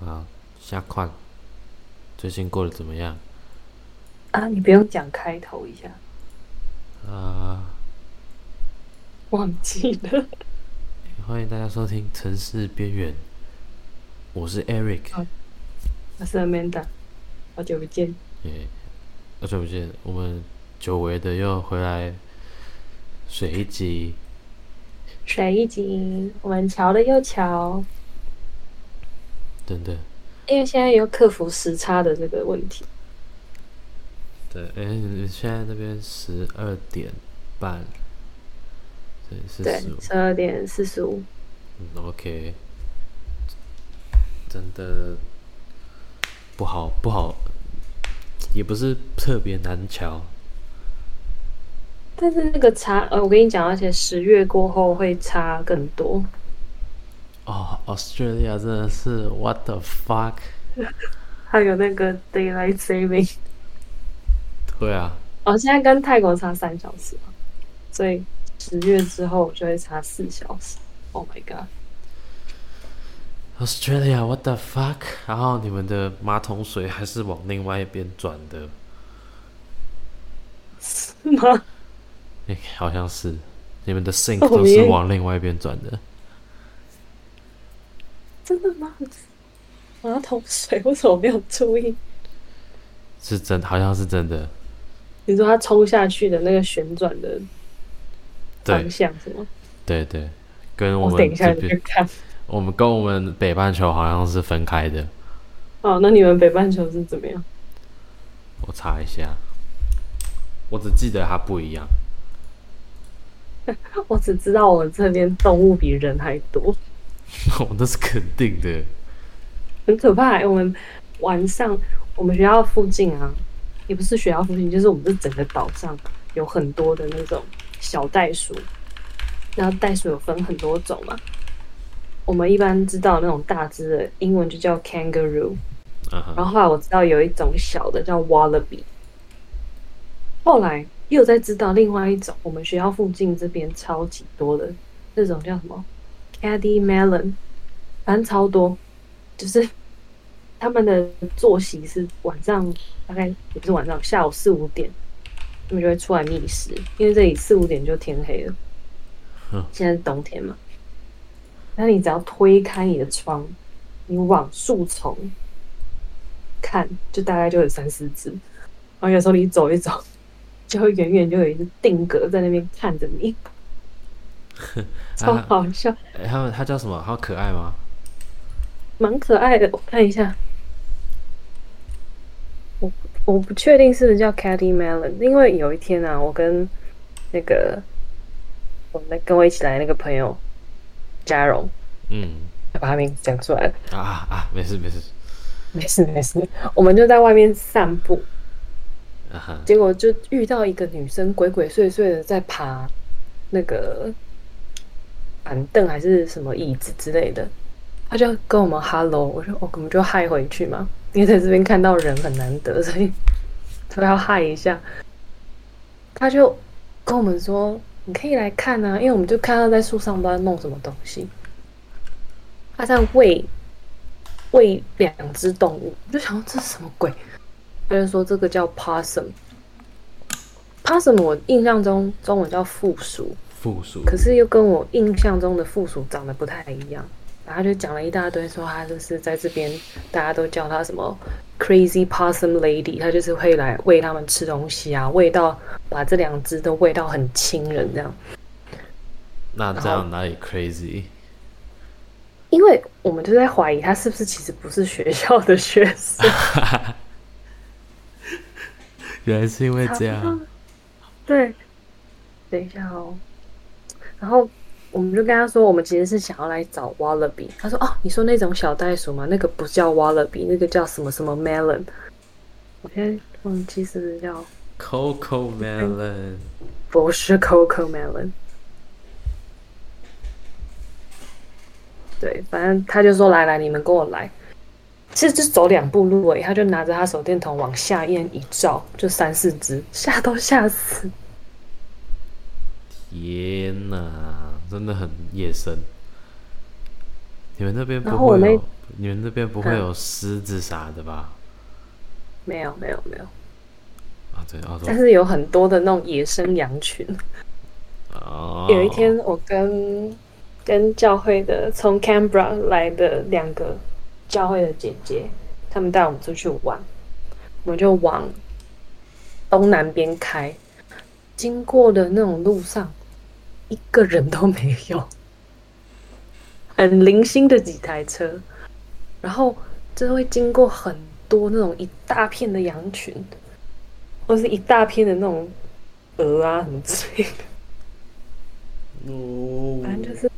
啊，下款，最近过得怎么样？啊，你不用讲开头一下，啊、忘记了。欢迎大家收听《城市边缘》，我是 Eric，好我是 Amanda，好久不见。耶，好久不见，我们久违的又回来水一集，水一集，我们瞧了又瞧，等等，因为现在有克服时差的这个问题。对，哎、你现在那边十二点半，对，十二点四十五。嗯，OK，真的不好不好，也不是特别难瞧，但是那个差，呃，我跟你讲，而且十月过后会差更多。哦，Australia 真的是 What the fuck？还有那个 daylight saving，对啊，哦，现在跟泰国差三小时，所以十月之后就会差四小时。Oh my god！Australia what the fuck？然后你们的马桶水还是往另外一边转的，是吗？诶、好像是你们的 sink 哦都是往另外一边转的。真的吗？马桶水为什么没有注意？是真，好像是真的。你说它冲下去的那个旋转的对方向是吗？对对，跟我们我等一下去看。我们跟我们北半球好像是分开的。哦，那你们北半球是怎么样？我查一下，我只记得它不一样。我只知道我们这边动物比人还多，哦那是肯定的。很可怕欸。我们晚上我们学校附近啊，也不是学校附近，就是我们这整个岛上有很多的那种小袋鼠。然后袋鼠有分很多种嘛，我们一般知道那种大只的英文就叫 kangaroo，然后后来我知道有一种小的叫 wallaby，后来又在知道另外一种，我们学校附近这边超级多的那种叫什么 caddy melon，反正超多，就是 他们的作息是晚上大概也不是晚上，下午四五点，他们就会出来觅食，因为这里四五点就天黑了嗯。现在是冬天嘛，那你只要推开你的窗，你往树丛看，就大概就有三四只。然后有时候你走一走，就会远远就有一只定格在那边看着你，超啊好笑，诶他们它叫什么？好可爱吗？蛮可爱的。我看一下，我我不确定是不是叫 Caddy Melon，因为有一天啊，我跟那个我那跟我一起来那个朋友嘉荣，嗯，把他名字讲出来了。啊啊啊，没事没事。没事没事，我们就在外面散步，结果就遇到一个女生鬼鬼祟祟的在爬那个板凳还是什么椅子之类的，她就跟我们 hello，我说哦我们就嗨回去嘛，因为在这边看到人很难得，所以都要嗨一下。她就跟我们说你可以来看啊，因为我们就看到在树上不知道弄什么东西，她在喂喂两只动物，我就想这是什么鬼？他就说这个叫 possum。possum 我印象中中文叫负鼠，负鼠。可是又跟我印象中的负鼠长得不太一样。然后就讲了一大堆，说他就是在这边大家都叫他什么 crazy possum lady，他就是会来喂他们吃东西啊，喂到把这两只都喂到很亲人这样。那这样哪里 crazy？因为我们就在怀疑他是不是其实不是学校的学生。原来是因为这样。对，等一下哦。然后我们就跟他说，我们其实是想要来找 wallaby。他说：“哦，你说那种小袋鼠吗？那个不叫 wallaby，那个叫什么什么 melon。”我现在忘记是不是叫 Coco Melon，不是 coco melon。对，反正他就说：“来来，你们跟我来。”其实就走两步路而已，他就拿着他手电筒往下面一照，就三四只，吓都吓死。天哪，真的很野生。你们那边不会有？你们那边不会嗯有狮子啥的吧？没有没有没有，啊，对，澳洲但是有很多的那种野生羊群。哦，有一天，我跟跟教会的从 Canberra 来的两个教会的姐姐，他们带我们出去玩，我们就往东南边开，经过的那种路上，一个人都没有，很零星的几台车，然后就会经过很多那种一大片的羊群，或是一大片的那种鹅啊什么之类的。哦，反正就是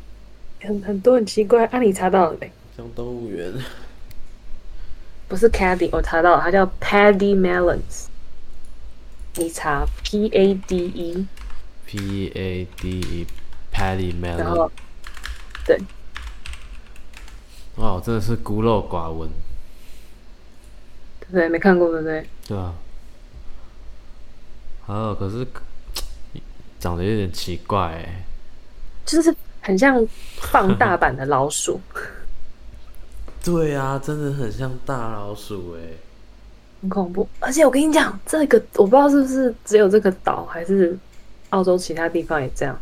很很多很奇怪。啊，你查到了没？像动物园。不是 Caddy，我查到了，它叫 Paddy Melons。你查 P A D E，P A D E Paddy Melon，对，哇，真的是孤陋寡闻，对不对？没看过对不对？对啊。哦，可是长得有点奇怪哎。就是很像放大版的老鼠，对啊，真的很像大老鼠哎。很恐怖。而且我跟你讲，这个我不知道是不是只有这个岛，还是澳洲其他地方也这样，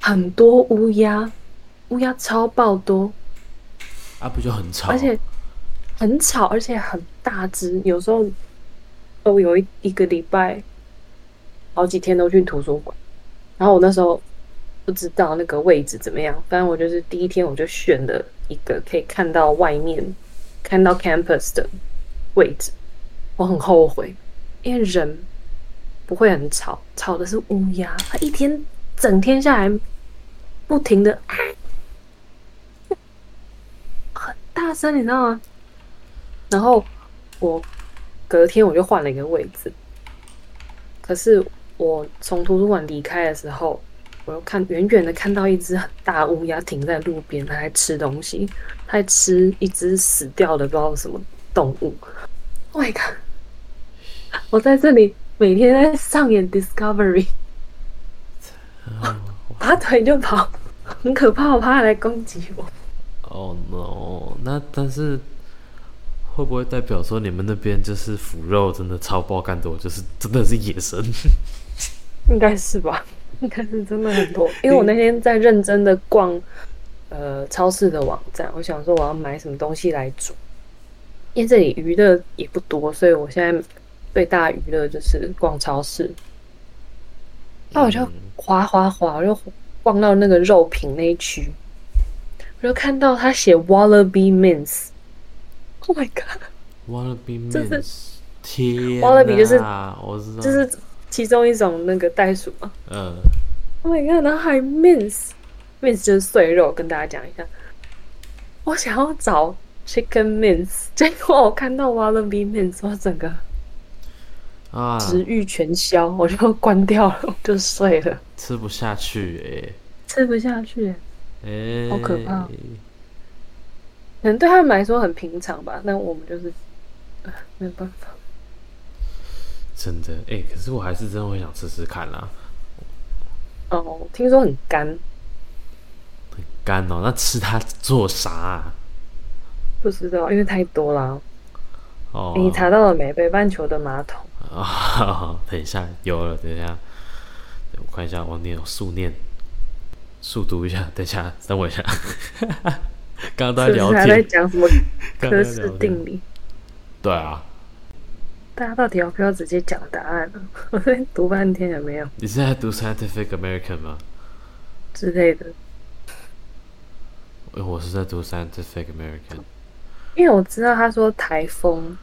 很多乌鸦，乌鸦超爆多，啊，不就很吵？而且很吵，而且很大只。有时候，都，有一一个礼拜，好几天都去图书馆。然后我那时候不知道那个位置怎么样，反正我就是第一天我就选了一个可以看到外面、看到 campus 的位置。我很后悔，因为人不会很吵，吵的是乌鸦。它一天整天下来，不停的啊，很大声，你知道吗？然后我隔天我就换了一个位置，可是我从图书馆离开的时候，我又看远远的看到一只很大乌鸦停在路边，它在吃东西，它在吃一只死掉的不知道什么动物。Oh my god！我在这里每天在上演 Discovery，拔腿就跑，很可怕，我怕它来攻击我。哦、no，那但是会不会代表说你们那边就是腐肉真的超爆干多，就是真的是野生？应该是吧，应该是真的很多。因为我那天在认真的逛呃超市的网站，我想说我要买什么东西来煮，因为这里娱乐也不多，所以我现在最大娱乐就是逛超市。那我就滑滑滑，我就逛到那个肉品那一区，我就看到他写 Wallaby Mince。Oh my god，Wallaby mince，天 Wallaby 就是哪我知道，就是其中一种那个袋鼠嘛。嗯，Oh my god！然后还 mince，mince 就是碎肉，跟大家讲一下。我想要找 chicken mince，结果我看到 wallaby mince，我整个啊，食欲全消，我就关掉了，我就睡了，吃不下去吃不下去。哎、欸，好可怕可能对他们来说很平常吧，那我们就是，呃没有办法。真的哎、可是我还是真的会想吃吃看啦，哦，听说很干，干哦，那吃它做啥、啊？不知道，因为太多啦。哦，你查到了没？北半球的马桶，啊、等一下，有了，等一下，我看一下，我念速念，速读一下，等一下，等我一下，刚刚都在讲什么科氏在聊天。定理？对啊，大家到底要不要直接讲答案呢？我这边读半天也没有你是在读 Scientific American 吗？之类的，呃我是在读 Scientific American。因为我知道他说台风，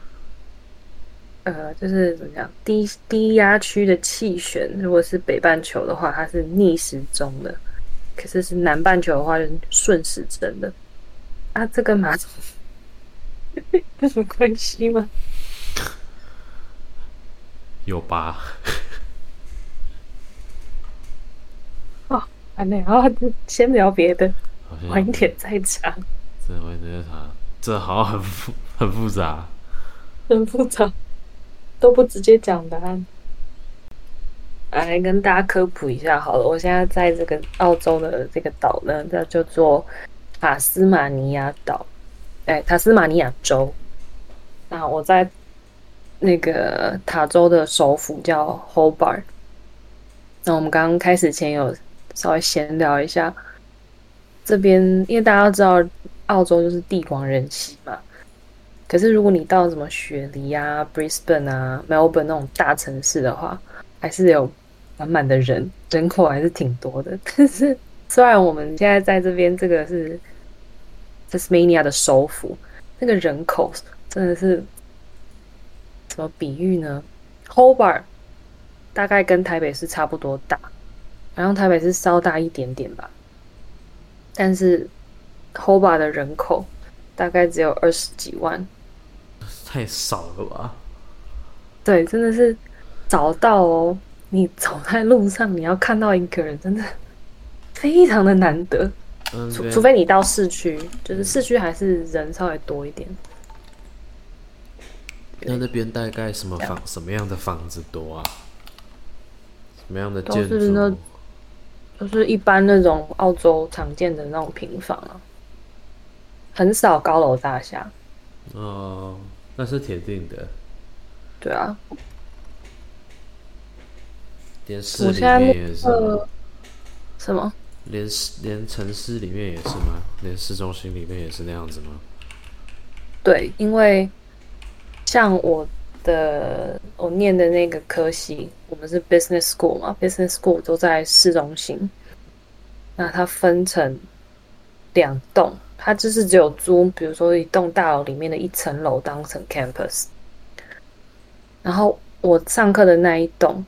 呃，就是怎么讲，低低压区的气旋，如果是北半球的话，它是逆时钟的；可是是南半球的话，就是顺时针的。啊，这跟马桶 有什么关系吗？有吧？啊，那然后先聊别的，晚一点再讲，这我觉啥？这好像很复很复杂。很复杂，都不直接讲答案。来跟大家科普一下好了。我现在在这个澳洲的这个岛呢，它叫做塔斯马尼亚岛，哎，塔斯马尼亚州。那我在那个塔州的首府叫 Hobart。那我们刚刚开始前有稍微闲聊一下，这边因为大家知道澳洲就是地广人稀嘛。可是如果你到什么雪梨啊、Brisbane 啊、Melbourne 那种大城市的话，还是有满满的人，人口还是挺多的。但是虽然我们现在在这边，这个是 Tasmania 的首府，那个人口真的是怎么比喻呢？Hobart 大概跟台北市差不多大，然后台北市稍大一点点吧。但是 Hobart 的人口大概只有二十几万。太少了吧？对，真的是找到哦。你走在路上，你要看到一个人，真的非常的难得。除除非你到市区，就是市区还是人稍微多一点。那那边大概什么房、什么样的房子多啊？什么样的建筑？都是那，就是一般那种澳洲常见的那种平房啊，很少高楼大厦。哦。那是铁定的，对啊。连市里面也是什么？连连城市里面也是吗？连市中心里面也是那样子吗？对，因为像我的我念的那个科系，我们是 business school 嘛，business school 都在市中心。那它分成两栋。它就是只有租，比如说一栋大楼里面的一层楼当成 campus。然后我上课的那一栋，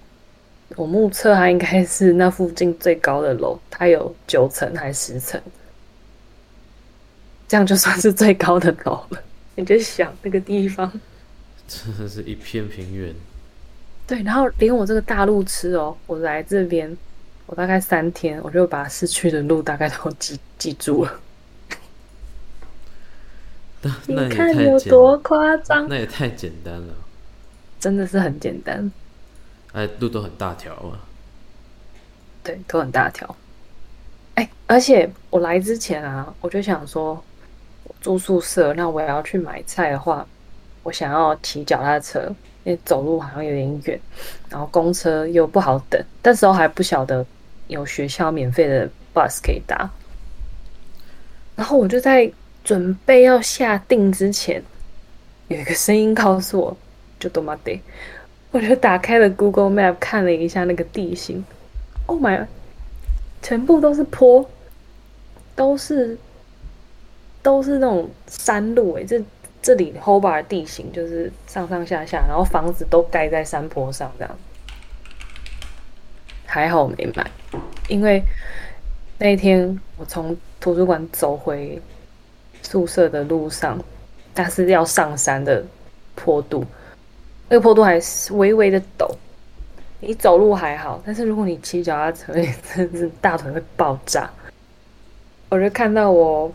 我目测它应该是那附近最高的楼，它有九层还是十层，这样就算是最高的楼了。你就想那个地方，真的是一片平原。对，然后连我这个大路痴哦，我来这边，我大概三天，我就把市区的路大概都记记住了。你看有多夸张？那也太简单了，真的是很简单。哎，路都很大条啊。对，都很大条。哎，而且我来之前啊，我就想说，住宿舍，那我要去买菜的话，我想要骑脚踏车，因为走路好像有点远，然后公车又不好等，那时候还不晓得有学校免费的 bus 可以搭，然后我就在。准备要下定之前，有一个声音告诉我，就多玛得，我就打开了 Google Map 看了一下那个地形，Oh my，全部都是坡，都是都是那种山路诶，这这里 Hobart 地形就是上上下下，然后房子都盖在山坡上这样，还好没买，因为那一天我从图书馆走回。宿舍的路上，它是要上山的坡度，那个坡度还是微微的陡。你走路还好，但是如果你骑脚踏车，你真是大腿会爆炸。我就看到我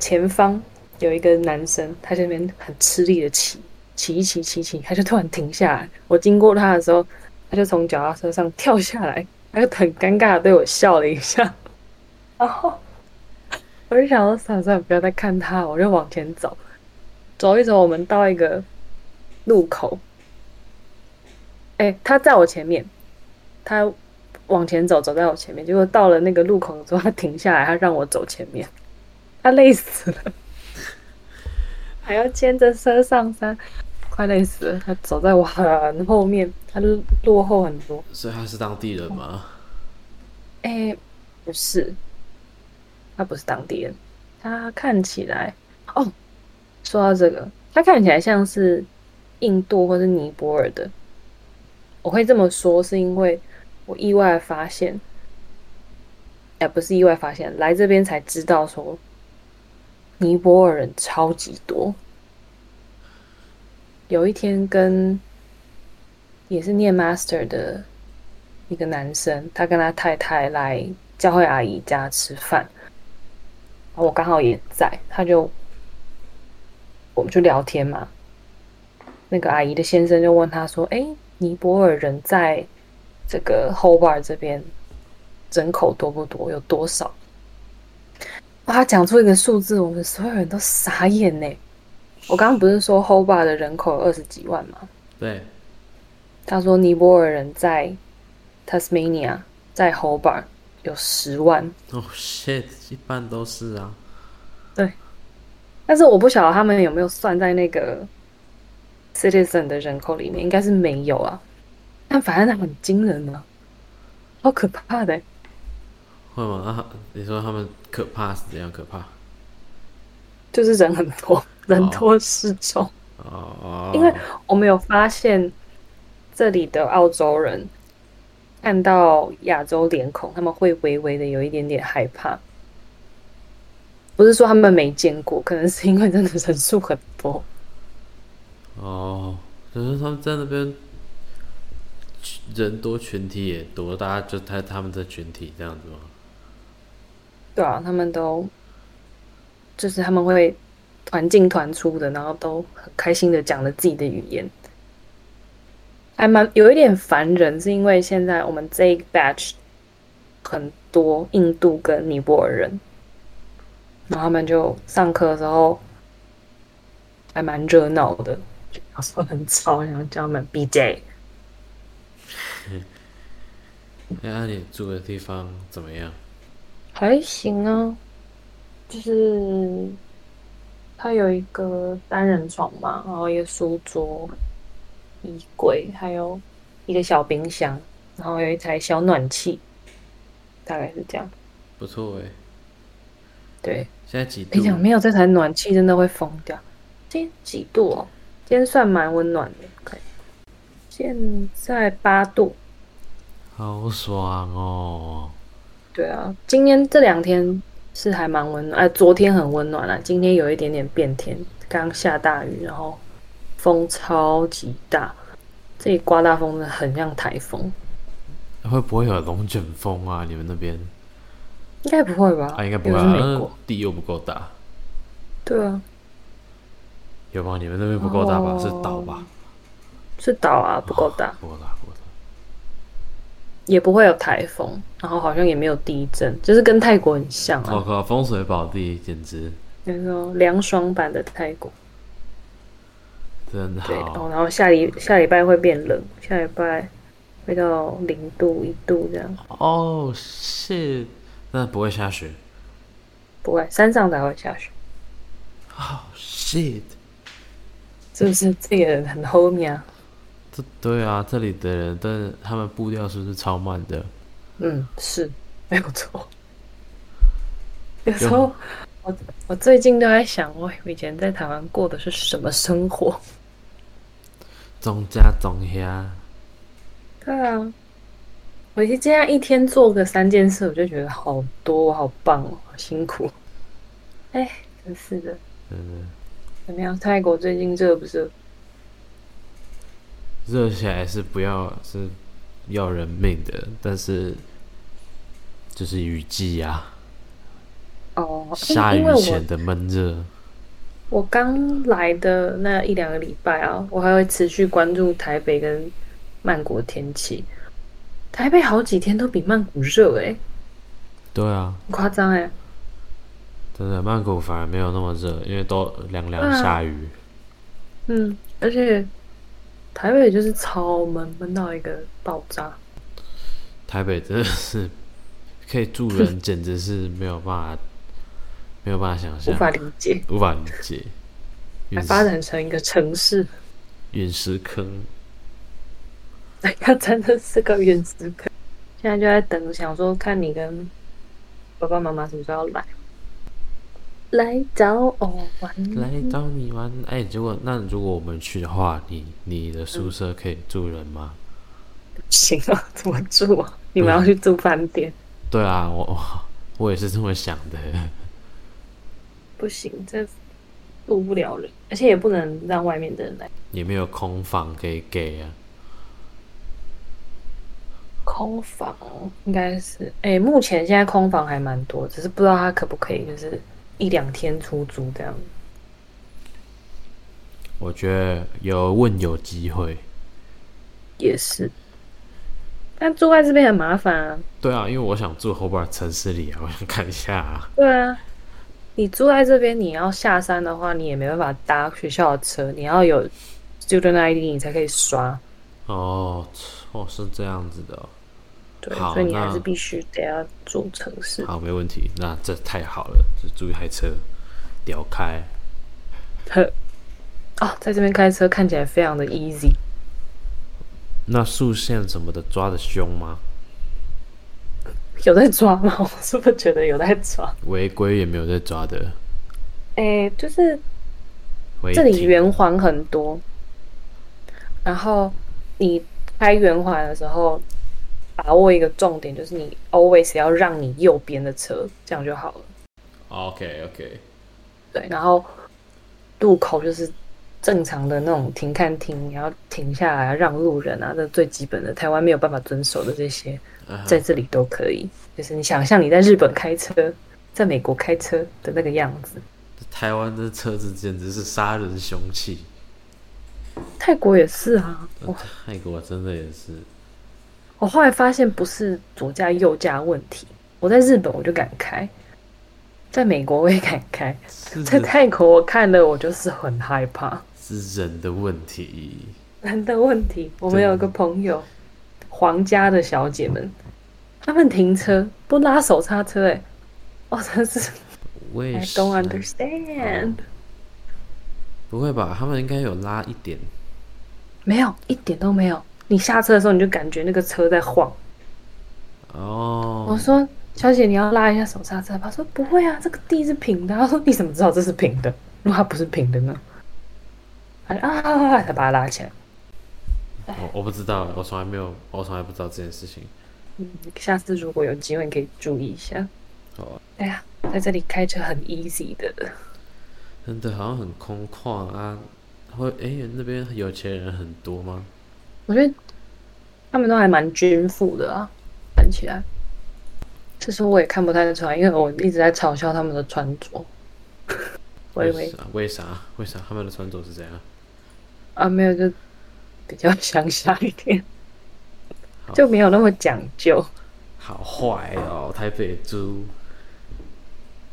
前方有一个男生，他这边很吃力的骑，骑一骑骑骑，他就突然停下来。我经过他的时候，他就从脚踏车上跳下来，他就很尴尬的对我笑了一下，然后。我就想说，算了算了，不要再看他，我就往前走，走一走，我们到一个路口，哎，他在我前面，他往前走，走在我前面，结果到了那个路口之后，他停下来，他让我走前面，他累死了，还要牵着车上山，快累死了，他走在我很后面，他落后很多，所以他是当地人吗？哎，不是。他不是当地人，他看起来哦，说到这个，他看起来像是印度或是尼泊尔的。我会这么说，是因为我意外发现，哎，不是意外发现，来这边才知道说，尼泊尔人超级多。有一天跟也是念 master 的一个男生，他跟他太太来教会阿姨家吃饭。我刚好也在，他就我们就聊天嘛。那个阿姨的先生就问他说：“哎，尼泊尔人在这个 Hobart 这边人口多不多，有多少？他讲出一个数字，我们所有人都傻眼呢。我刚刚不是说 Hobart 的人口有二十几万吗？对，他说尼泊尔人在 Tasmania 在 Hobart 有十万，哦、shit，一般都是啊。对但是我不晓得他们有没有算在那个 citizen 的人口里面，应该是没有啊。但反正很惊人啊，好可怕的欸。会吗？啊，你说他们可怕是怎样可怕？就是人很多，人多势众。哦，因为我们有发现，这里的澳洲人看到亚洲脸孔，他们会微微的有一点点害怕。不是说他们没见过，可能是因为真的人数很多。哦，可是他们在那边人多，群体也多，大家就他他们的群体这样子吗？对啊，他们都就是他们会团进团出的，然后都很开心的讲了自己的语言，还蛮有一点烦人，是因为现在我们这一个 batch 很多印度跟尼泊尔人，然后他们就上课的时候还蛮热闹的，有时候很吵，然后叫他们 BJ。哎，那你住的地方怎么样？还行啊，就是它有一个单人床嘛，然后一个书桌、衣柜，还有一个小冰箱，然后有一台小暖气，大概是这样。不错哎。对，现在几度跟？你讲，没有这台暖气真的会疯掉。今天几度哦？今天算蛮温暖的，可以。现在八度。好爽哦！对啊，今天这两天是还蛮温暖，哎，昨天很温暖啊，今天有一点点变天，刚下大雨，然后风超级大，这里刮大风真的很像台风，会不会有龙卷风啊？你们那边应该不会吧？啊，应该不会、又啊，那是美国，地又不够大，对啊，有吗？你们那边不够大吧？哦是岛吧？是岛啊，不够大，不够大。也不会有台风，然后好像也没有地震，就是跟泰国很像啊，我靠，风水宝地简直那个凉爽版的泰国。真对，好。哦，然后下礼下礼拜会变冷，下礼拜会到零度一度这样，哦，是，那不会下雪。不会，山上才会下雪。哦，shit，是不是这个人很 homie 啊？这对啊，这里的人，但是他们步调是不是超慢的？嗯，是没有错。有时候我我最近都在想，我以前在台湾过的是什么生活？中家中下，对啊，我一这样一天做个三件事，我就觉得好多，好棒哦，好辛苦。哎，真是的。嗯，怎么样？泰国最近热不热？热起来是不要是要人命的，但是就是雨季啊，哦，下雨前的闷热。我刚来的那一两个礼拜啊，我还会持续关注台北跟曼谷天气。台北好几天都比曼谷热诶、对啊，很夸张诶。真的曼谷反而没有那么热，因为都凉凉下雨。嗯，而且台北就是超闷，闷到一个爆炸。台北真的是可以住人，简直是没有办法，没有办法想象，无法理解，无法理解。还发展成一个城市，陨石坑，它真的是个陨石坑。现在就在等，想说看你跟爸爸妈妈什么时候来，来找我玩。来找你玩。哎、如果那如果我们去的话，你你的宿舍可以住人吗？行啊，怎么住啊？你们要去住饭店？对啊，我我我也是这么想的。不行，这住不了人，而且也不能让外面的人来。也没有空房可以给啊。空房应该是，哎、目前现在空房还蛮多，只是不知道他可不可以，就是一两天出租这样。我觉得有问有机会，也是，但住在这边很麻烦啊。对啊，因为我想住 Hobart 城市里啊，我想看一下啊。对啊，你住在这边，你要下山的话，你也没办法搭学校的车，你要有 student ID 你才可以刷。哦，哦，是这样子的哦。对，所以你还是必须得要做城市。好，没问题。那这太好了，就租一台车，屌开。呵，哦，在这边开车看起来非常的 easy。那竖线什么的抓的凶吗？有在抓吗？我是不是觉得有在抓？违规也没有在抓的。哎，就是这里圆环很多，然后你开圆环的时候，把握一个重点，就是你 always 要让你右边的车，这样就好了。OK OK，对，然后路口就是正常的那种停看停，你要停下来啊让路人啊，这最基本的，台湾没有办法遵守的这些，在这里都可以。就是你想象你在日本开车，在美国开车的那个样子。台湾的车子简直是杀人凶器，泰国也是啊，我泰国真的也是。我后来发现不是左驾右驾问题，我在日本我就敢开，在美国我也敢开，在泰国我看了我就是很害怕。是人的问题。人的问题，我们有一个朋友，皇家的小姐们，他们停车不拉手刹车、欸，哎，哦，真是为 I 什 don't understand，不会吧？他们应该有拉一点。没有一点都没有。你下车的时候你就感觉那个车在晃。哦，我说小姐你要拉一下手刹车吧，她说不会啊，这个地是平的。她说你怎么知道这是平的？如果它不是平的呢？啊，才把它拉起来。我我不知道，我从来没有，我从来不知道这件事情。嗯，下次如果有机会你可以注意一下。哦，哎呀，在这里开车很 easy 的。真的好像很空旷啊。会诶，那边有钱人很多吗？我觉得他们都还蛮均富的啊，看起来。这时候我也看不太出来，因为我一直在嘲笑他们的穿着。我以为啥？为啥？为啥他们的穿着是这样？啊，没有，就比较乡下一点，就没有那么讲究。好坏哦，台北猪。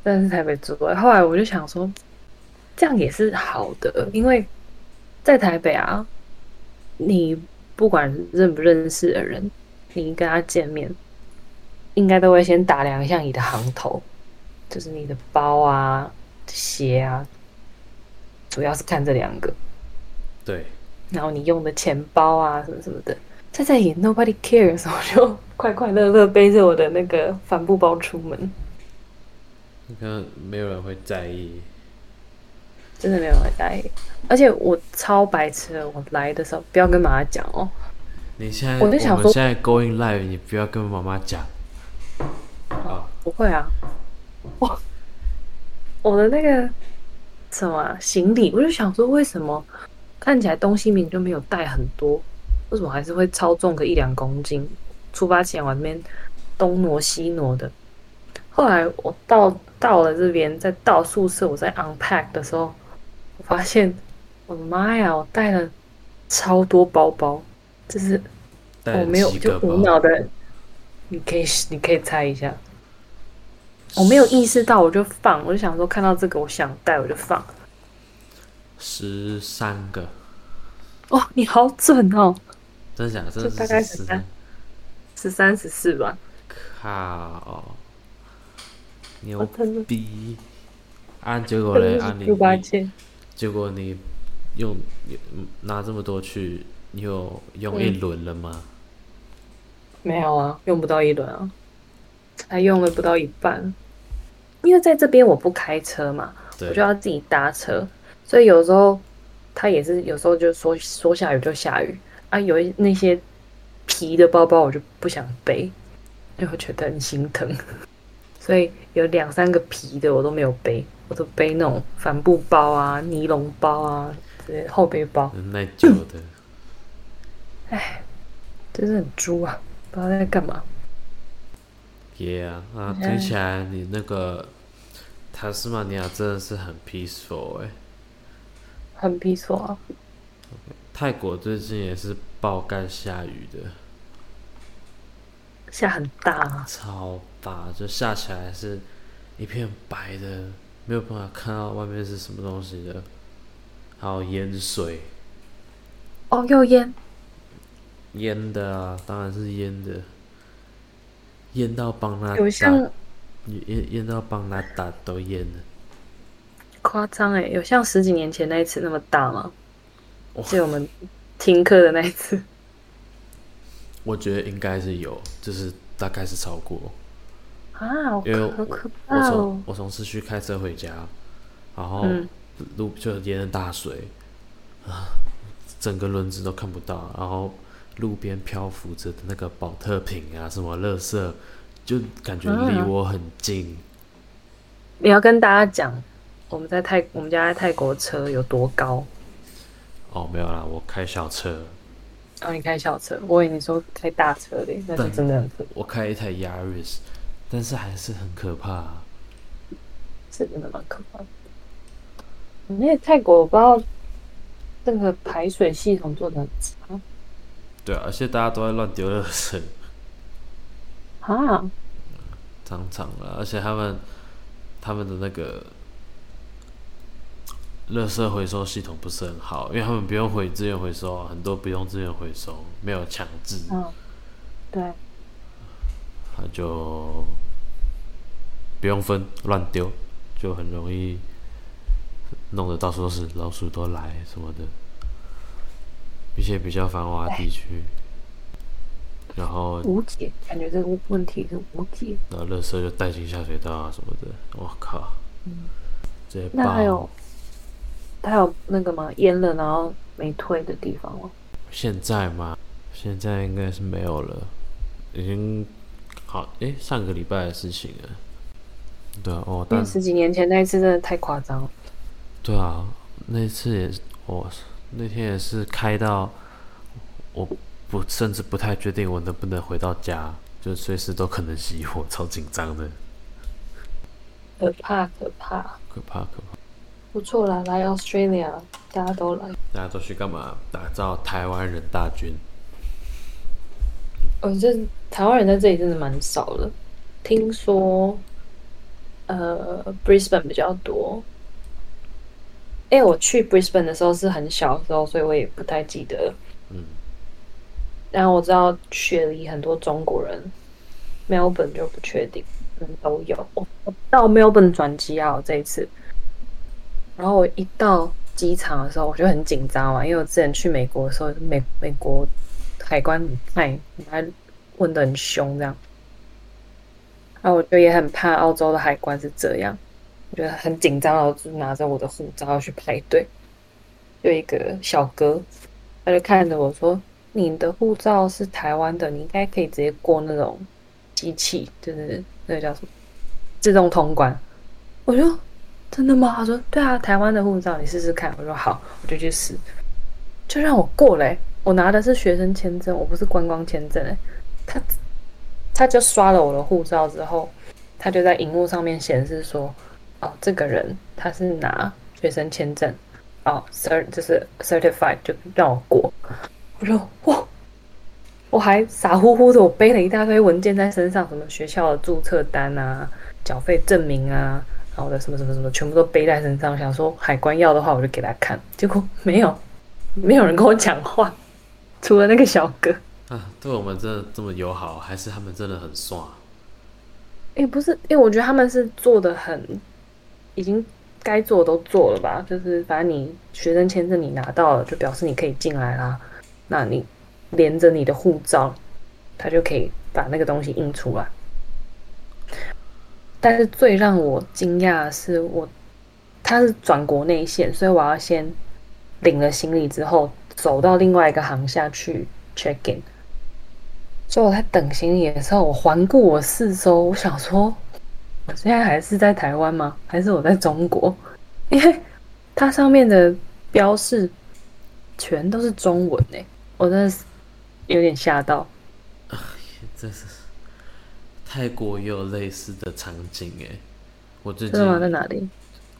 但是台北住过来，后来我就想说，这样也是好的，因为在台北啊，你不管认不认识的人，你跟他见面，应该都会先打量一下你的行头，就是你的包啊、鞋啊，主要是看这两个，对，然后你用的钱包啊什么什么的。在这里 nobody cares，我就快快乐乐背着我的那个帆布包出门。你看没有人会在意。真的没有人在意。而且我超白痴的，我来的时候不要跟妈妈讲哦。你现在我就想说们现在 going live，你不要跟妈妈讲。啊，不会啊，我我的那个什么啊、行李，我就想说，为什么看起来东西明明就没有带很多，为什么还是会超重个一两公斤？出发前我那边东挪西挪的，后来我到到了这边，在到宿舍，我在 unpack 的时候，我发现我的妈呀，我带了超多包包，就是我没有就无脑的，你可以你可以猜一下，我没有意识到我就放，我就想说看到这个我想带我就放。十三个，哦，你好准哦，真的假的？真的是就大概十13十三十四吧，靠，牛逼！按，结果嘞，啊你六八你千，结果你用你拿这么多去，你有用嗯一轮了吗？没有啊，用不到一轮啊，还用了不到一半。因为在这边我不开车嘛，我就，要自己搭车，所以有时候他也是有时候就说说下雨就下雨啊，有一那些皮的包包我就不想背，因为我觉得很心疼，所以有两三个皮的我都没有背，我都背那种帆布包啊、尼龙包啊、这些后背包，很耐久的。唉，真是很猪啊，不知道在干嘛。Yeah 啊，嗯听起来你那个塔斯马尼亚真的是很 peaceful 哎、很 peaceful 啊，泰国最近也是爆干下雨的，下很大啊，超大，就下起来是一片白的，没有办法看到外面是什么东西的，还有淹水，哦，有淹，淹的啊，当然是淹的，淹到帮他打，有像到帮他打都淹了。夸张哎，有像十几年前那一次那么大吗？哇。就我们听课的那一次，我觉得应该是有，就是大概是超过，啊，好因为我从！我从市区开车回家，然后嗯路就淹了大水啊，整个轮子都看不到，然后路边漂浮着的那个保特瓶啊，什么垃圾，就感觉离啊我很近。你要跟大家讲，我们在泰我们家在泰国车有多高？哦，没有啦，我开小车，哦，你开小车，我以为你说开大车嘞，那是真的我开一台 Yaris，但是还是很可怕、啊。是真的蛮可怕。的。那泰国我不知道那个排水系统做的很差。对啊，而且大家都在乱丢垃圾，啊，常常了，而且他们他们的那个垃圾回收系统不是很好，因为他们不用回资源回收啊，很多不用资源回收，没有强制，嗯，对，他就不用分乱丢，就很容易弄得到处都是老鼠都来什么的，一些比较繁华地区，然后无解，感觉这个问题是无解。然后垃圾就带进下水道啊什么的，我靠，嗯，这那还有爆。还有那个吗？淹了然后没退的地方吗？现在吗？现在应该是没有了，已经好诶、上个礼拜的事情啊。对啊，哦，但因为十几年前那一次真的太夸张了。对啊，那次也是，我那天也是开到，我不甚至不太确定我能不能回到家，就随时都可能熄火，超紧张的，可怕可怕，可怕可怕。不错啦，来 Australia，大家都来。大家都去干嘛？打造台湾人大军。哦，这台湾人在这里真的蛮少的，听说，呃，Brisbane 比较多。因为我去 Brisbane 的时候是很小的时候，所以我也不太记得。嗯，然后我知道雪梨很多中国人，Melbourne 就不确定，嗯，都有。我到 Melbourne 转机啊，我这一次。然后我一到机场的时候，我就很紧张嘛，因为我之前去美国的时候，美美国海关很派，还问的很凶这样。然后我就也很怕澳洲的海关是这样，我觉得很紧张，然后就拿着我的护照要去排队。有一个小哥，他就看着我说：“你的护照是台湾的，你应该可以直接过那种机器，就是那个叫什么自动通关。”我说：“真的吗？”他说：“对啊，台湾的护照，你试试看。”我说：“好，我就去试。”就让我过嘞、我拿的是学生签证，我不是观光签证哎、他他就刷了我的护照之后，他就在荧幕上面显示说：“哦，这个人他是拿学生签证。”哦，cert 就是 certified 就让我过，我说哇，我还傻乎乎的，我背了一大堆文件在身上，什么学校的注册单啊、缴费证明啊，然后的什么什么什么，全部都背在身上，想说海关要的话我就给他看，结果没有，没有人跟我讲话，除了那个小哥。对我们真的这么友好，还是他们真的很帅？诶，不是，因为我觉得他们是做的很，已经该做的都做了吧。就是反正你学生签证你拿到了，就表示你可以进来啦。那你连着你的护照，他就可以把那个东西印出来。但是最让我惊讶的是我，他是转国内线，所以我要先领了行李之后，走到另外一个航下去 check in。所以我在等行李的时候，我环顾我四周，我想说，我现在还是在台湾吗？还是我在中国？因为它上面的标示全都是中文诶，我真的是有点吓到。这是泰国也有类似的场景诶，我最近？在哪里？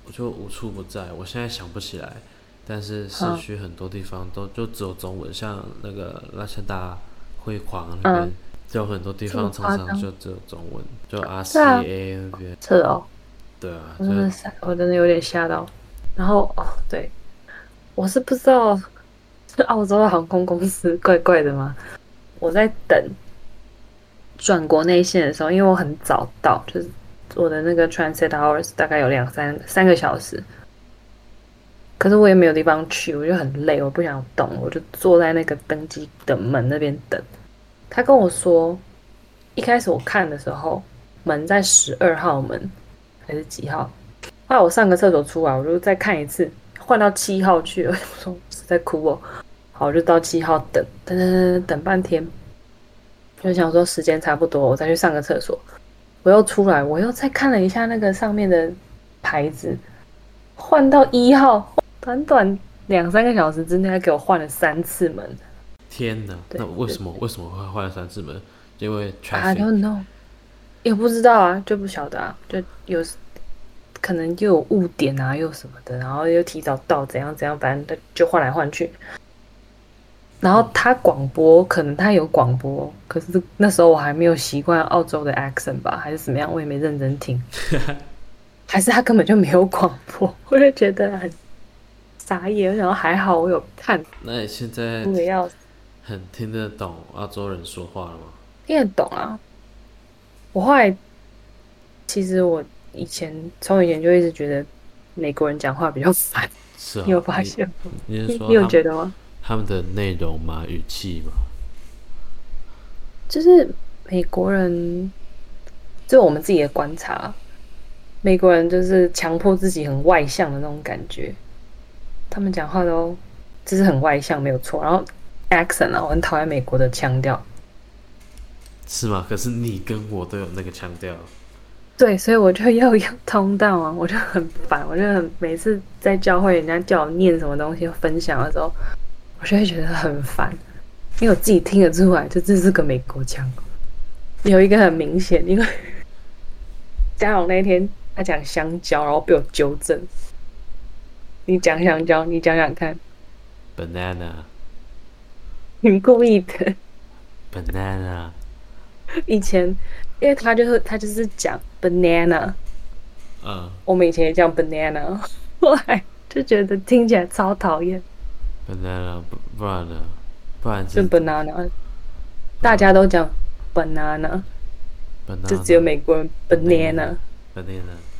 我就无处不在，我现在想不起来，但是市嗯区很多地方都就只有中文，像那个拉恰达汇狂那边、嗯。就很多地方常常就只有中文，就 RCA 那边，是哦，对啊，我真的是我真的有点吓到。然后哦，对，我是不知道是 澳洲的航空公司怪怪的吗？我在等转国内线的时候，因为我很早到，就是我的那个 transit hours 大概有两三三个小时，可是我也没有地方去，我就很累，我不想动，我就坐在那个登机的门那边等。他跟我说，一开始我看的时候，门在十二号门还是几号？后来我上个厕所出来，我就再看一次，换到七号去了。我说是在哭哦。好，我就到七号等，等等等等等半天，就想说时间差不多，我再去上个厕所。我又出来，我又再看了一下那个上面的牌子，换到一号，短短两三个小时之内，他给我换了三次门。天哪，那为什么为什么会换了三次门？因为 I don't know，也不知道啊，就不晓得啊，就有可能又有误点啊，又什么的，然后又提早到，怎样怎样，反正就换来换去。然后他广播，可能他有广播，可是那时候我还没有习惯澳洲的 accent 吧，还是怎么样，我也没认真听，还是他根本就没有广播，我就觉得很傻眼。然后还好我有看，那你现在哭的要很听得懂澳洲人说话了吗？听得懂啊。我后来其实我以前从以前就一直觉得美国人讲话比较烦，是啊，你有发现吗？你？你你你有觉得吗？他们的内容吗？语气吗？就是美国人，就我们自己的观察，美国人就是强迫自己很外向的那种感觉，他们讲话都就是很外向，没有错。然后 accent 啊，我很讨厌美国的腔调，是吗？可是你跟我都有那个腔调，对，所以我就要有通道啊，我就很烦，我就很每次在教会人家叫我念什么东西分享的时候，我就会觉得很烦，因为我自己听得出来，就这是个美国腔，有一个很明显，因为 嘉荣那天他讲香蕉，然后被我纠正，你讲香蕉，你讲讲看，banana 你故意的。banana 以前因为他就是他就是讲 banana，嗯我们以前也讲 banana，后来就觉得听起来超讨厌。banana 不不然呢？不然就是 banana，大家都讲 banana，banana 就只有美国人 banana。banana。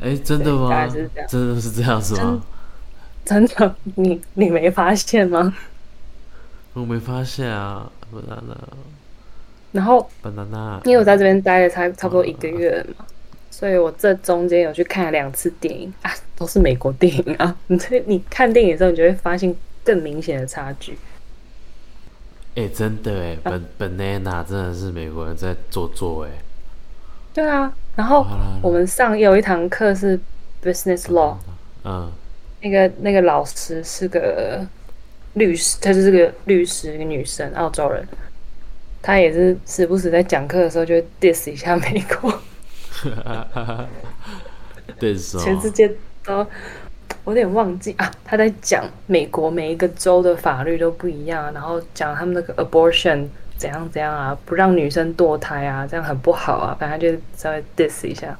哎，真的吗真的是这样子吗？真的，你你没发现吗？我没发现啊，banana 然后 banana。因为我在这边待了差差不多一个月了嘛，所以我这中间有去看了两次电影啊，都是美国电影啊。你这你看电影的时候，你就会发现更明显的差距。哎，真的哎啊，ban banana 真的是美国人在做作哎。对啊，然后我们上有一堂课是 business law，嗯那个那个老师是个律师，她就是个律师，一个女生，澳洲人。她也是时不时在讲课的时候就会 diss 一下美国，对是哦。全世界都，我有点忘记啊。她在讲美国每一个州的法律都不一样啊，然后讲他们那个 abortion 怎样怎样啊，不让女生堕胎啊，这样很不好啊，反正就稍微 diss 一下。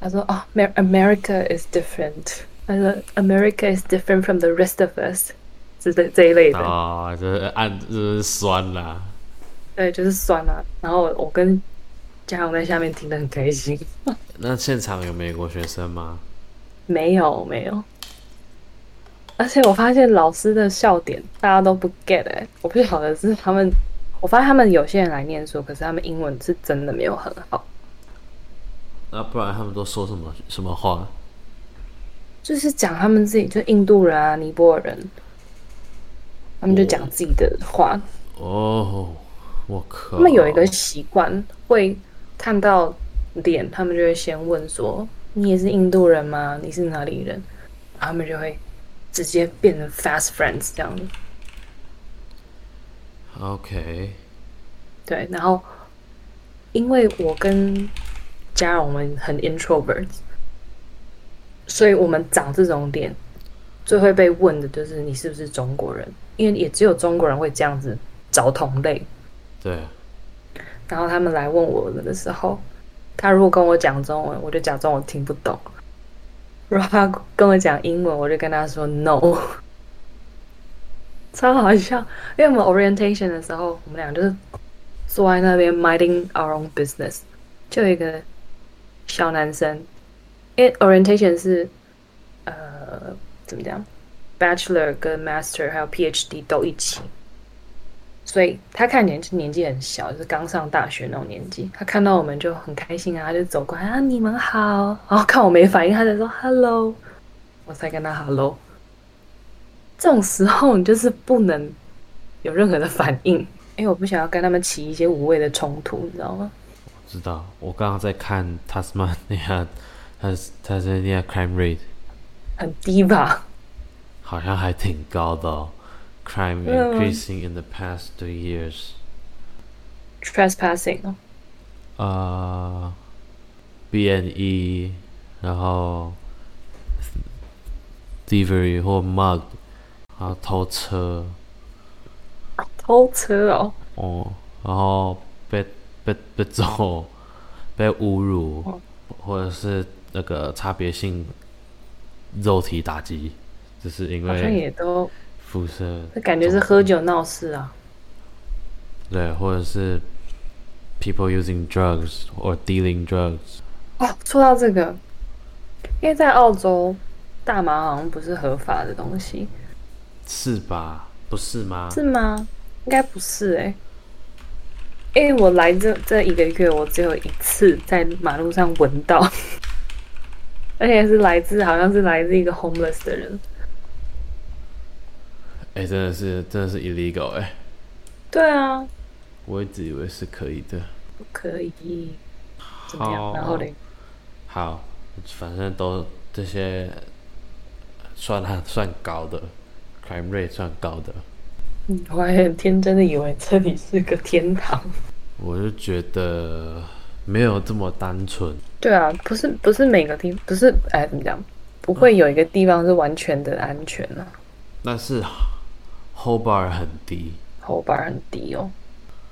他说：“哦、a m e r i c a is different。”他说：“America is different from the rest of us。”这这这一类的。啊，这按这是酸啦。对，就是酸啊。然后我跟嘉荣在下面听得很开心。那现场有美国学生吗？没有没有，而且我发现老师的笑点大家都不 get 哎、我不晓得是他们，我发现他们有些人来念书，可是他们英文是真的没有很好，那不然他们都说什么什么话？就是讲他们自己，就印度人啊、尼泊尔人，他们就讲自己的话。哦，我靠！他们有一个习惯，会看到脸，他们就会先问说：“你也是印度人吗？你是哪里人？”他们就会直接变成 fast friends 这样子。OK，对，然后因为我跟家人我们很 introvert，所以我们长这种脸，最会被问的就是你是不是中国人，因为也只有中国人会这样子找同类，对，然后他们来问我的时候，他如果跟我讲中文，我就假装我听不懂；如果他跟我讲英文，我就跟他说 no，超好笑。因为我们 orientation 的时候，我们俩就是坐在那边 minding our own business，就有一个小男生，因为 orientation 是呃怎么讲，bachelor 跟 master 还有 PhD 都一起。所以他看年纪年纪很小，就是刚上大学那种年纪。他看到我们就很开心啊，他就走过来啊，你们好。然后看我没反应，他就说 hello，我才跟他 hello。这种时候你就是不能有任何的反应，因为我不想要跟他们起一些无谓的冲突，你知道吗？我知道，我刚刚在看 Tasmania，他 Tasmania crime rate 很低吧？好像还挺高的哦。crime increasing in the past two years. Trespassing. 呃、uh,，BNE，然后 thievery 或 mug，然后偷车。偷车哦。哦，然后被被被揍，被侮辱，哦、或者是那个差别性肉体打击，就是因为好像也都。辐射，这感觉是喝酒闹事啊。对，或者是 people using drugs or dealing drugs。哦，说到这个，因为在澳洲，大麻好像不是合法的东西。是吧？不是吗？是吗？应该不是哎。因为我来这这一个月，我只有一次在马路上闻到，而且是来自好像是来自一个 homeless 的人。哎，真的是，真的是 illegal 哎。对啊。我一直以为是可以的。不可以。怎么样？然后嘞？好，反正都这些算还算高的，crime rate 算高的。嗯，我还很天真的以为这里是个天堂。我就觉得没有这么单纯。对啊，不是不是每个地不是哎怎么讲？不会有一个地方是完全的安全啊。但是。Hobart 很低，Hobart 很低哦。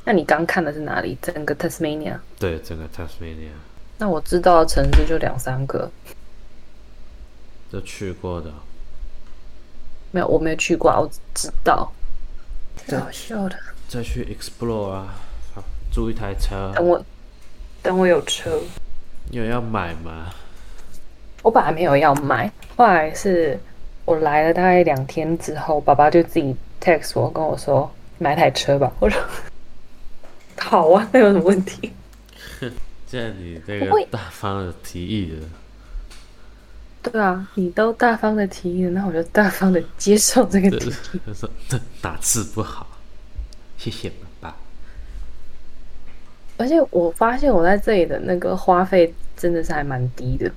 那你刚看的是哪里？整个 Tasmania？对，整个 Tasmania。那我知道的城市就两三个。就去过的？没有，我没有去过，我知道。搞笑的。再去 explore 啊！租一台车。等我，等我有车。有要买吗？我本来没有要买，后来是我来了大概两天之后，爸爸就自己。text 我跟我说买台车吧，我说 好啊，那有什么问题？既然你这个大方的提议了，对啊，你都大方的提议了，那我就大方的接受这个提议。说打字不好？谢谢爸爸。而且我发现我在这里的那个花费真的是还蛮低的。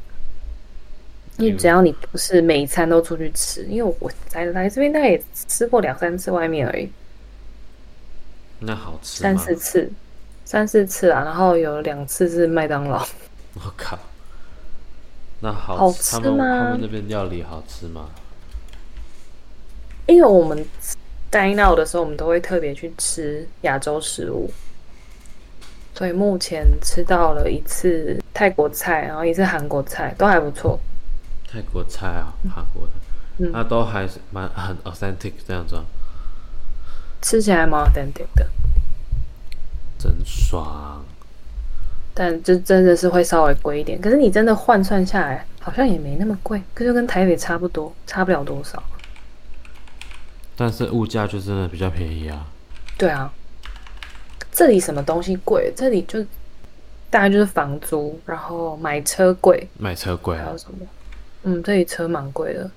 因为只要你不是每一餐都出去吃，因为我来来这边大概也吃过两三次外面而已。那好吃三四次，三四次啊，然后有两次是麦当劳。我靠，那好好吃吗？他们那边料理好吃吗？因为我们 dine out 的时候，我们都会特别去吃亚洲食物，所以目前吃到了一次泰国菜，然后一次韩国菜，都还不错。泰国菜啊，韩国的，那都还是蛮很 authentic 这样子，吃起来蛮 authentic 的，真爽。但就真的是会稍微贵一点，可是你真的换算下来，好像也没那么贵，可就跟台北差不多，差不了多少。但是物价就真的比较便宜啊。对啊，这里什么东西贵？这里就大概就是房租，然后买车贵，买车贵，还有什么？嗯，这里车蛮贵的，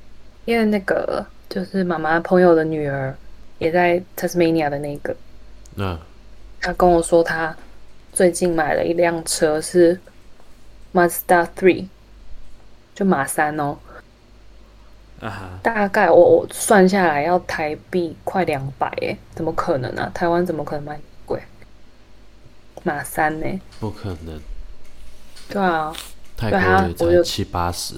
因为那个就是妈妈朋友的女儿也在 Tasmania 的那个，嗯，他跟我说他最近买了一辆车是 Mazda Three，就马三哦，啊大概我我算下来要台币快两百哎，怎么可能啊？台湾怎么可能卖贵？马三呢？不可能。对啊，泰国也才七八十。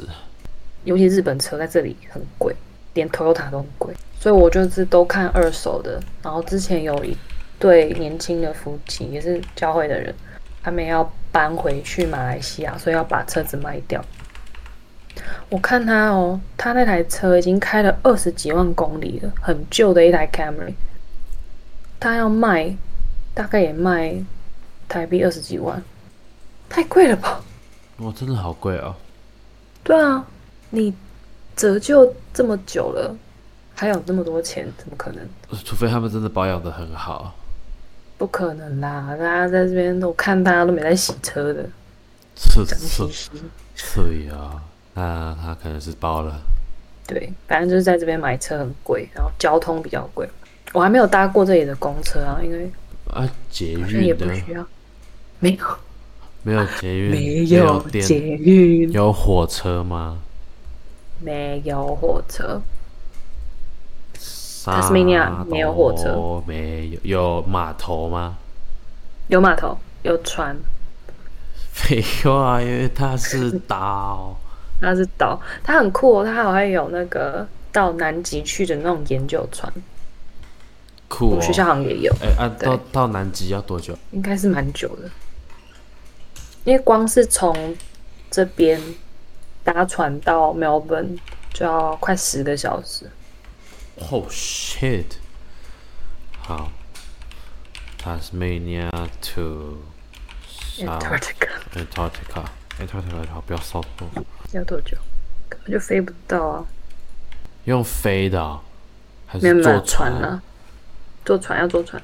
尤其日本车在这里很贵，连 Toyota 都很贵，所以我就是都看二手的。然后之前有一对年轻的夫妻，也是教会的人，他们要搬回去马来西亚，所以要把车子卖掉。我看他哦，他那台车已经开了二十几万公里了，很旧的一台 Camry，他要卖，大概也卖台币二十几万，太贵了吧？哇，真的好贵哦。对啊，你折旧这么久了，还有这么多钱，怎么可能？除非他们真的保养的很好。不可能啦！大家在这边，我看大家都没在洗车的，是是。是呀，那他可能是包了。对，反正就是在这边买车很贵，然后交通比较贵。我还没有搭过这里的公车啊，因为啊，捷好像也不需要。没有，没有捷运，没有捷运，有火车吗？没有火车，沙 Tasmania 没有火车头没有有码头吗？有码头，有船，废话，因为它是岛。它是岛，它很酷、哦，它好像有那个到南极去的那种研究船，酷哦我们！学校好像也有。哎、啊，到到南极要多久？应该是蛮久的，因为光是从这边搭船到 Melbourne 就要快十个小时。Oh shit！好，Tasmania to Antarctica Antarctica Antarctica，好，不要骚动。要多久？根本就飞不到啊！用飞的哦、还是坐船啊，坐船要坐船。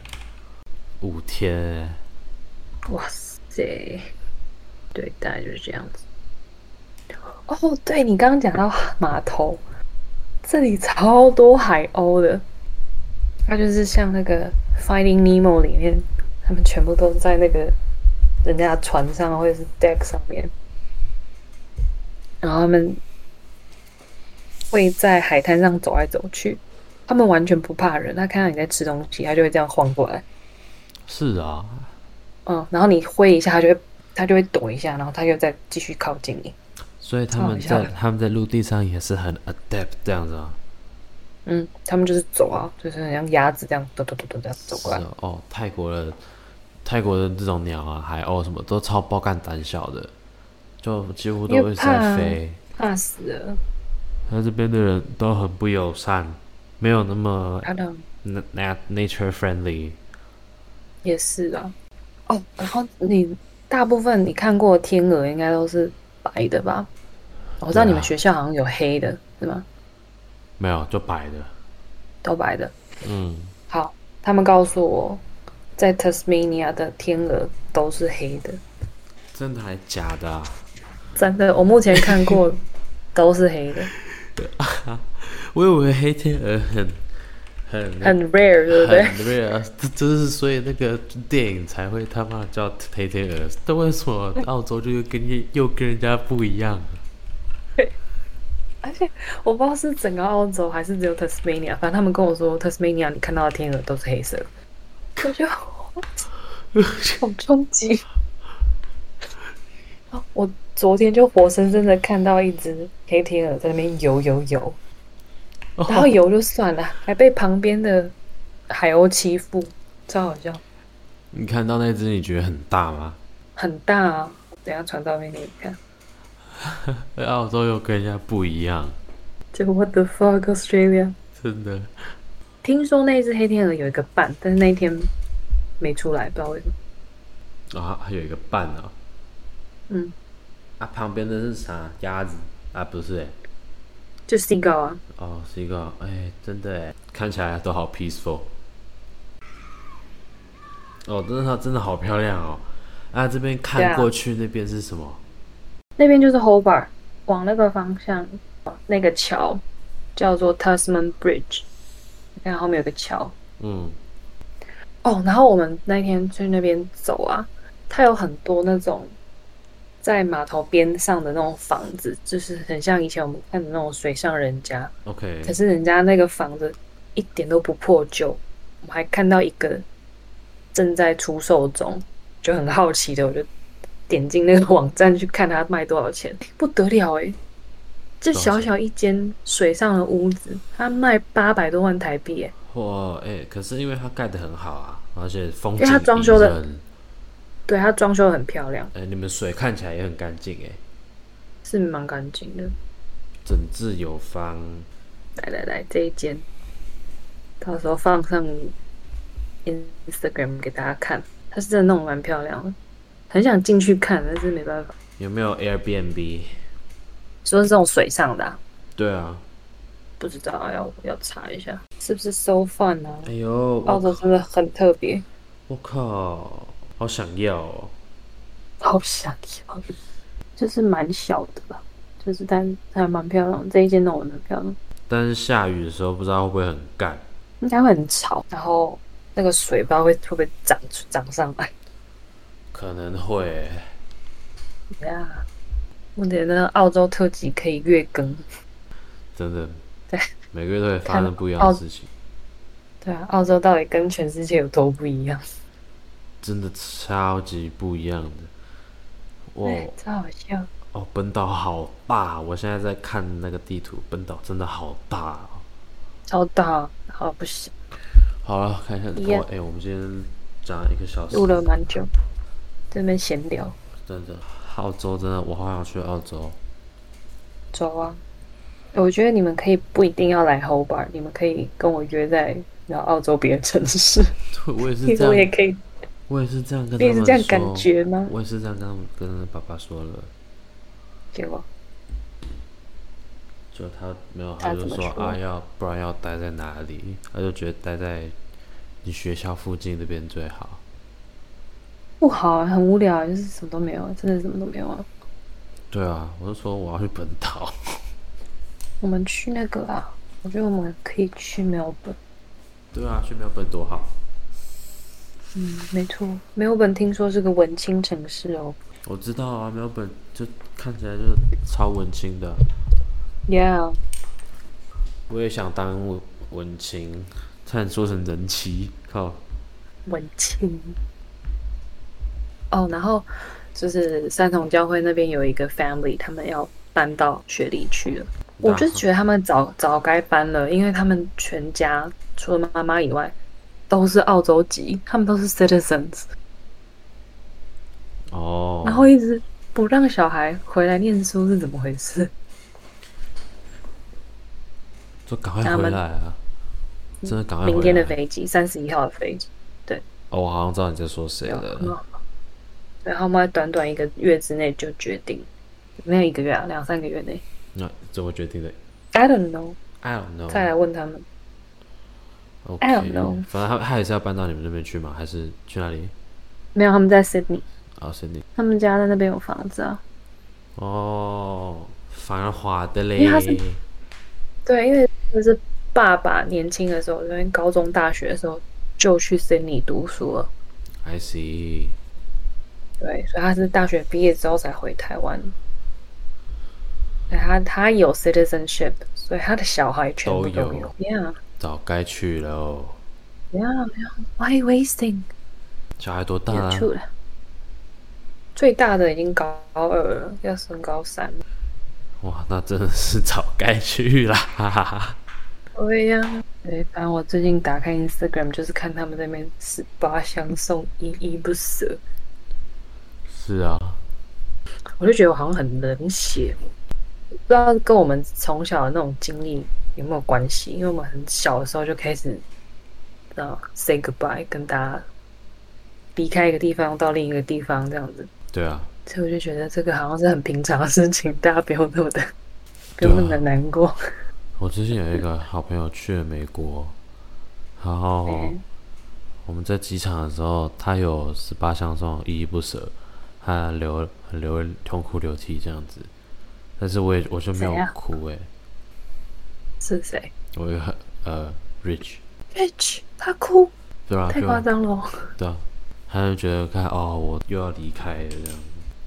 五天欸？哇塞，对，大概就是这样子。哦，对你刚刚讲到码头，这里超多海鸥的，它就是像那个《Finding Nemo》里面，他们全部都在那个人家的船上或者是 deck 上面，然后他们会在海滩上走来走去，他们完全不怕人，他看到你在吃东西，他就会这样晃过来。是啊，嗯，然后你挥一下，它就会它就会躲一下，然后它又再继续靠近你。所以他们在他们在陆地上也是很 adapt 这样子啊。嗯，他们就是走啊，就是很像鸭子这样，嘟嘟嘟嘟这样走过来。哦哦，泰国的泰国的这种鸟啊，海鸥什么都超爆干胆小的，就几乎都会在飞。怕死了，他这边的人都很不友善，没有那么他的 na na- nature friendly。也是啊。哦，然后你大部分你看过天鹅应该都是白的吧？我知道你们学校好像有黑的，是吗？没有，就白的。都白的。嗯，好，他们告诉我，在 Tasmania 的天鹅都是黑的，真的还假的、啊？真的，我目前看过都是黑的，我以为黑天鹅很很很 rare，对不对？很 rare，这这是所以那个电影才会他妈叫黑天鹅。但为什么澳洲就又跟又跟人家不一样？而且我不知道是整个澳洲还是只有 Tasmania，反正他们跟我说 Tasmania 你看到的天鹅都是黑色的，我就好冲击。啊我昨天就活生生的看到一只黑天鹅在那边游游游，然后游就算了，还被旁边的海鸥欺负，超好笑，你看到那只，你觉得很大吗？很大啊！等下传照片给你看。在 澳洲又跟人家不一样，就 What the fuck Australia？真的。听说那只黑天鹅有一个伴，但是那一天没出来，不知道为什么。啊，还有一个伴啊。嗯，啊，旁边的是啥？鸭子啊？不是哎、就 seagull 啊，哦，是一个哎、真的哎，看起来都好 peaceful。哦，真的真的好漂亮哦！啊，这边看过去那边是什么？那边就是 Hobart，往那个方向，那个桥叫做 Tasman Bridge，你看后面有个桥。嗯，哦，然后我们那天去那边走啊，它有很多那种在码头边上的那种房子，就是很像以前我们看的那种水上人家，OK，可是人家那个房子一点都不破旧，我们还看到一个正在出售中，就很好奇的，我就点进那个网站去看它卖多少钱，不得了诶、这小小一间水上的屋子，它卖八百多万台币诶、哇，哎、可是因为它盖得很好啊，而且风景因为它装修的对，它装修的很漂亮，哎、你们水看起来也很干净哎，是蛮干净的。整治有方。来来来，这一间，到时候放上 Instagram 给大家看，它是真的弄得蛮漂亮的，很想进去看，但是没办法。有没有 Airbnb？说是这种水上的、啊，对啊，不知道要要查一下，是不是 so fun 啊？哎呦，澳洲真的很特别，我靠，好想要哦！好想要，就是蛮小的吧，就是但还蛮漂亮，这一间弄得很漂亮，但是下雨的时候不知道会不会很干，应该会很潮，然后那个水不知道会会不会涨涨上来。可能会欸。呀，我觉得澳洲特辑可以月更。真的，对，每个月都会发生不一样的事情，对啊，澳洲到底跟全世界有多不一样？真的超级不一样的。哇对，超好笑。哦，本岛好大！我现在在看那个地图，本岛真的好大哦。超大，好不行，好了，看一下，哎、我们今天讲了一个小时，录了蛮久，这边闲聊，真的，澳洲真的，我好想去澳洲。走啊！我觉得你们可以不一定要来 Hobart，你们可以跟我约在然后澳洲别的城市，对，我也是 这样，我也可以，我也是这样跟他你也们是这样感觉吗？我也是这样跟他们跟爸爸说了，结果就他没有，他就说啊要不然要待在哪里？他就觉得待在你学校附近那边最好。不好啊，很无聊啊，就是什么都没有，真的什么都没有啊。对啊，我就说我要去本岛。我们去那个啊，我觉得我们可以去墨尔本。对啊，去墨尔本多好。嗯，没错，墨尔本听说是个文青城市哦。我知道啊，墨尔本就看起来就是超文青的。Yeah，我也想当文文青，差点说成人妻，靠！文青。哦，然后就是三重教会那边有一个 family，他们要搬到雪梨去了。我就是觉得他们早早该搬了，因为他们全家除了妈妈以外都是澳洲籍，他们都是 citizens，哦，然后一直不让小孩回来念书是怎么回事？就赶快回来啊！真的赶快回来。明天的飞机，三十一号的飞机。对哦，我好像知道你在说谁了。嗯然后我们在短短一个月之内就决定，没有一个月啊，两三个月内。那怎么决定的 I don't know，？I don't know。再来问他们。OK，I don't know 反正他他也是要搬到你们那边去吗？还是去哪里？没有，他们在 Sydney，啊，是你。他们家在那边有房子啊。哦，繁华的嘞。因为他是对，因为就是爸爸年轻的时候，因为高中、大学的时候就去 Sydney 读书了。I see。对，所以他是大学毕业之后才回台湾。对他他有 citizenship，所以他的小孩全部都有都有。Yeah, 早该去了哦。yeah, yeah. Why wasting? 小孩多大啊？最大的已经高二了，要升高三。哇，那真的是早该去啦！哈哈哈。对呀、对，反正我最近打开 Instagram 就是看他们在那边十八相送，依依不舍，是啊，我就觉得我好像很冷血，不知道跟我们从小的那种经历有没有关系？因为我们很小的时候就开始，啊，say goodbye，跟大家离开一个地方到另一个地方这样子，对啊，所以我就觉得这个好像是很平常的事情，大家不用那么的，不用那么的难过。我之前有一个好朋友去了美国，然后嗯我们在机场的时候，他有十八相送，依依不舍，他流很流痛哭流涕这样子，但是我也我就没有哭哎、是谁我有一个呃 Rich，？Rich，他哭，对啊、太？夸张了哦。对啊，他就觉得看哦，我又要离开了这样。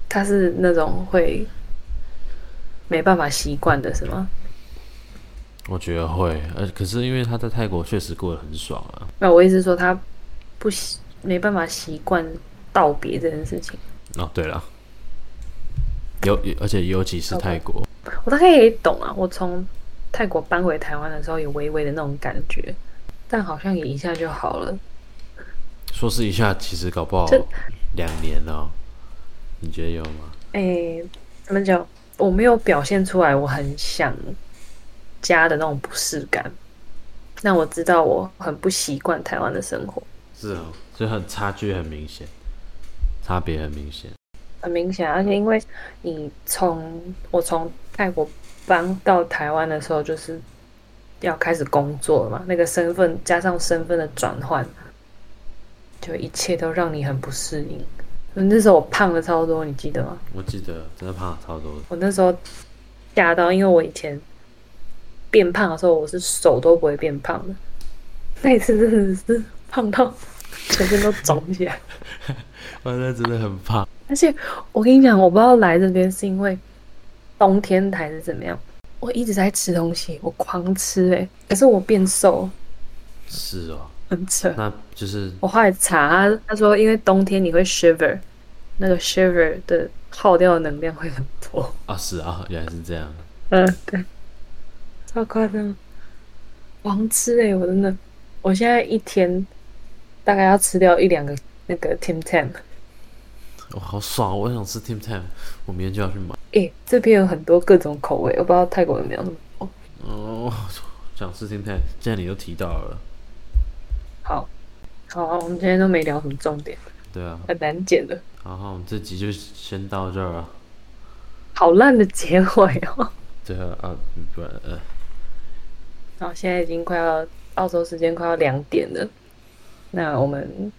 他是那种会没办法习惯的，是吗？我觉得会，呃，可是因为他在泰国确实过得很爽啊。那我意思是说，他不习没办法习惯道别这件事情。哦，对了，尤而且尤其是泰国，我大概也懂啊，我从泰国搬回台湾的时候，有微微的那种感觉，但好像也一下就好了。说是一下其实搞不好这两年了，你觉得有吗？哎，怎么讲？我没有表现出来，我很想家的那种不适感。那我知道我很不习惯台湾的生活，是哦，所以很差距很明显，差别很明显。很明显。而且因为你从我从泰国搬到台湾的时候，就是要开始工作了嘛，那个身份加上身份的转换，就一切都让你很不适应。那时候我胖了超多，你记得吗？我记得真的胖了超多，我那时候吓到，因为我以前变胖的时候，我是手都不会变胖的。那一次真的是胖到 全身都肿起来。我那真的很胖。而且我跟你讲，我不知道来这边是因为冬天还是怎么样，我一直在吃东西，我狂吃诶、可是我变瘦，是哦，很扯。那就是我后来查，他他说因为冬天你会 shiver，那个 shiver 的耗掉的能量会很多。啊，是啊，原来是这样。嗯，对，超夸张，狂吃诶、我真的，我现在一天大概要吃掉一两个那个 Tim Tam。哇，好爽！我也想吃 Tim Tam，我明天就要去买。诶、这边有很多各种口味，我不知道泰国有没有那么多。哦，想吃 Tim Tam，既然你都提到了，好，好，我们今天都没聊什么重点，对啊，很难剪的，然后我们这集就先到这儿了。好烂的结尾哦。对啊，啊，不然呃，然后现在已经快要澳洲时间快要两点了，那我们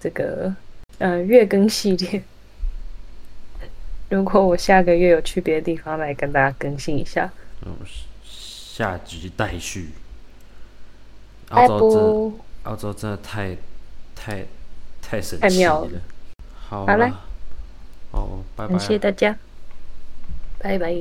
这个呃月更系列，如果我下个月有去别的地方来跟大家更新一下，嗯，下集待续。拜澳洲真？澳洲真的太太太神太奇妙了好了，好，拜拜感。谢大家，拜拜。